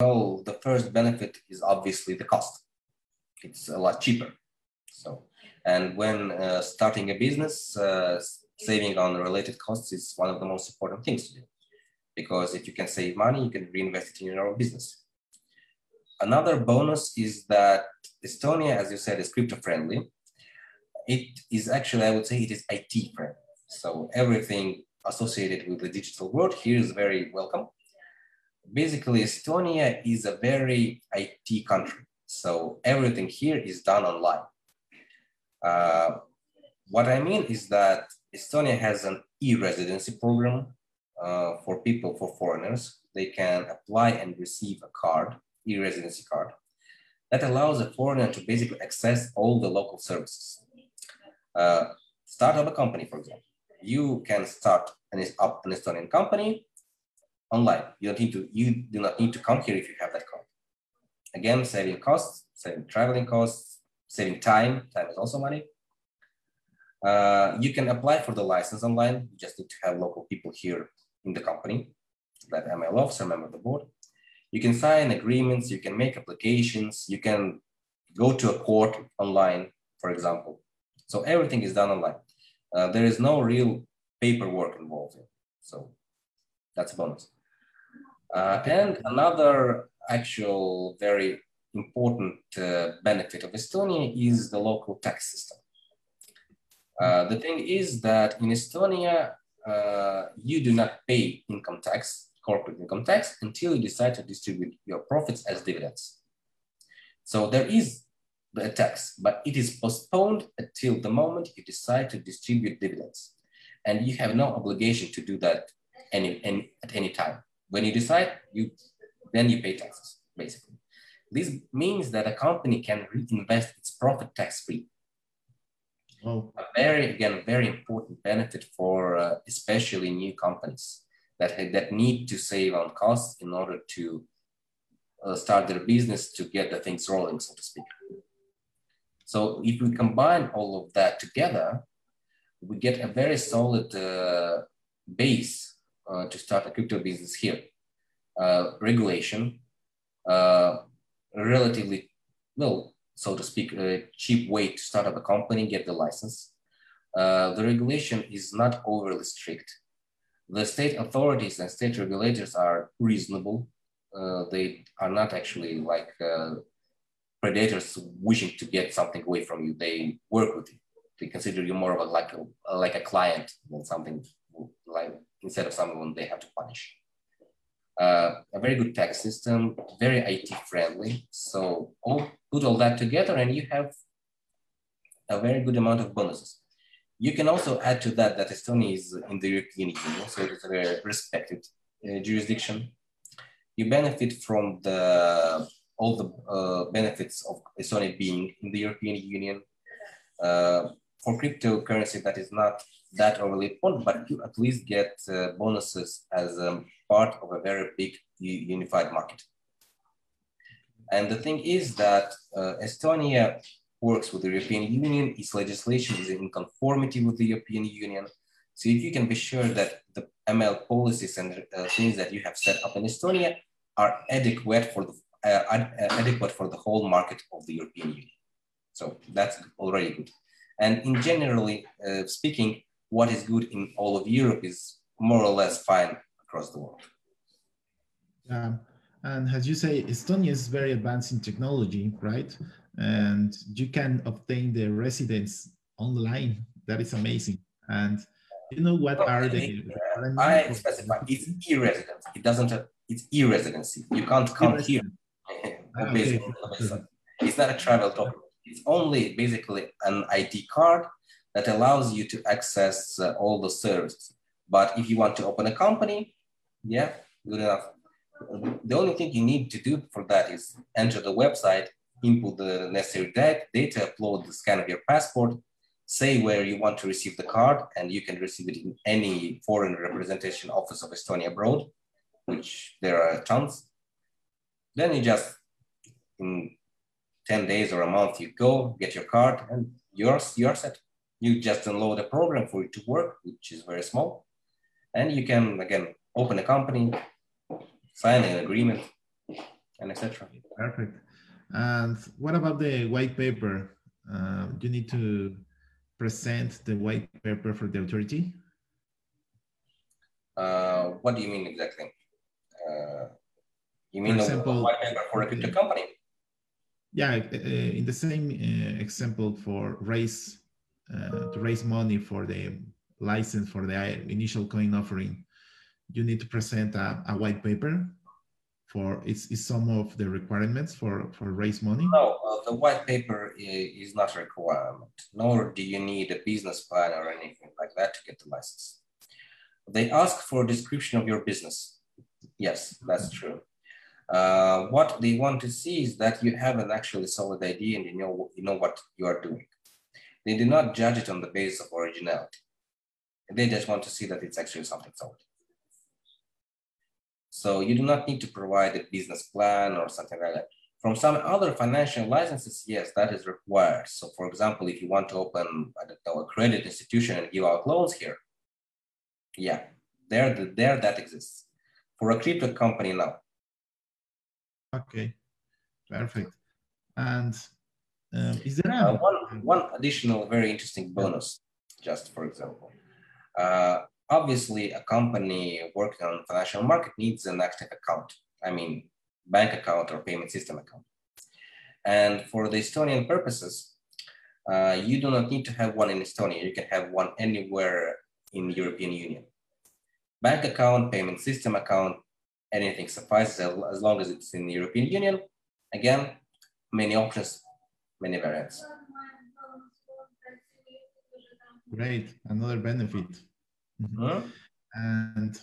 Well, the first benefit is obviously the cost. It's a lot cheaper. So, and when uh, starting a business, uh, saving on related costs is one of the most important things to do. Because if you can save money, you can reinvest it in your own business. Another bonus is that Estonia, as you said, is crypto friendly. It is actually, I would say, it is IT friendly. So everything associated with the digital world here is very welcome. Basically, Estonia is a very IT country. So everything here is done online. Uh, what I mean is that Estonia has an e-residency program uh, for people, for foreigners. They can apply and receive a card, e-residency card, that allows a foreigner to basically access all the local services. Uh, start up a company, for example you can start an, up an Estonian company online. You don't need to, you do not need to come here if you have that card. Again, saving costs, saving traveling costs, saving time. Time is also money. Uh, you can apply for the license online. You just need to have local people here in the company, that ML officer, member of the board. You can sign agreements, you can make applications, you can go to a court online, for example. So everything is done online. Uh, there is no real paperwork involved. So that's a bonus. Uh, and another actual very important uh, benefit of Estonia is the local tax system. Uh, the thing is that in Estonia, uh, you do not pay income tax, corporate income tax, until you decide to distribute your profits as dividends. So there is the tax, but it is postponed until the moment you decide to distribute dividends. And you have no obligation to do that any, any, at any time. When you decide, you then you pay taxes, basically. This means that a company can reinvest its profit tax-free. Oh. A very, again, very important benefit for uh, especially new companies that, that need to save on costs in order to uh, start their business to get the things rolling, so to speak. So if we combine all of that together, we get a very solid uh, base uh, to start a crypto business here. Uh, regulation, uh, relatively, well, so to speak, a cheap way to start up a company, get the license. Uh, the regulation is not overly strict. The state authorities and state regulators are reasonable. Uh, they are not actually like predators wishing to get something away from you. They work with you. They consider you more of a like a like a client than something like instead of someone they have to punish. Uh, a very good tax system, very IT friendly. So all, put all that together and you have a very good amount of bonuses. You can also add to that that Estonia is in the European Union, so it is a very respected uh, jurisdiction. You benefit from the all the uh, benefits of Estonia being in the European Union. Uh, for cryptocurrency, that is not that overly important, but you at least get uh, bonuses as a part of a very big unified market. And the thing is that uh, Estonia works with the European Union, its legislation is in conformity with the European Union. So if you can be sure that the ML policies and uh, things that you have set up in Estonia are adequate for the uh, adequate for the whole market of the European Union. So that's already good. And in generally uh, speaking, what is good in all of Europe is more or less fine across the world. Yeah. And as you say, Estonia is very advanced in technology, right? And you can obtain the residence online. That is amazing. And you know what well, are the? I specify it's e-residence. It doesn't. have, It's e-residency. You can't come here okay. It's not a travel document. It's only basically an ID card that allows you to access uh, all the services. But if you want to open a company, yeah, good enough. The only thing you need to do for that is enter the website, input the necessary data, upload the scan of your passport, say where you want to receive the card, and you can receive it in any foreign representation office of Estonia abroad, which there are tons. Then you just 10 days or a month, you go, get your card, and you're, you're set. You just download a program for it to work, which is very small. And you can, again, open a company, sign an agreement, and etc. Perfect. And what about the white paper? Uh, you need to present the white paper for the authority? Uh, what do you mean exactly? Uh, you mean for example, a white paper for a crypto company? Yeah, uh, in the same uh, example for raise uh, to raise money for the license for the initial coin offering, you need to present a, a white paper for is, is some of the requirements for for raise money. No uh, the white paper is not a requirement nor do you need a business plan or anything like that to get the license. They ask for a description of your business. Yes that's true uh, what they want to see is that you have an actually solid idea and you know you know what you are doing they do not judge it on the basis of originality they just want to see that it's actually something solid so you do not need to provide a business plan or something like that. From some other financial licenses, yes, that is required. So for example, if you want to open, I don't know, a credit institution and give out loans here, yeah, there, there that exists. For a crypto company now. Okay, perfect. And um, is there uh, one, one additional very interesting bonus, just for example. Uh, obviously a company working on financial market needs an active account. I mean, bank account or payment system account. And for the Estonian purposes, uh, you do not need to have one in Estonia. You can have one anywhere in the European Union. Bank account, payment system account, anything suffices as long as it's in the European Union. Again, many options, many variants. Great, another benefit. Mm-hmm. Huh? And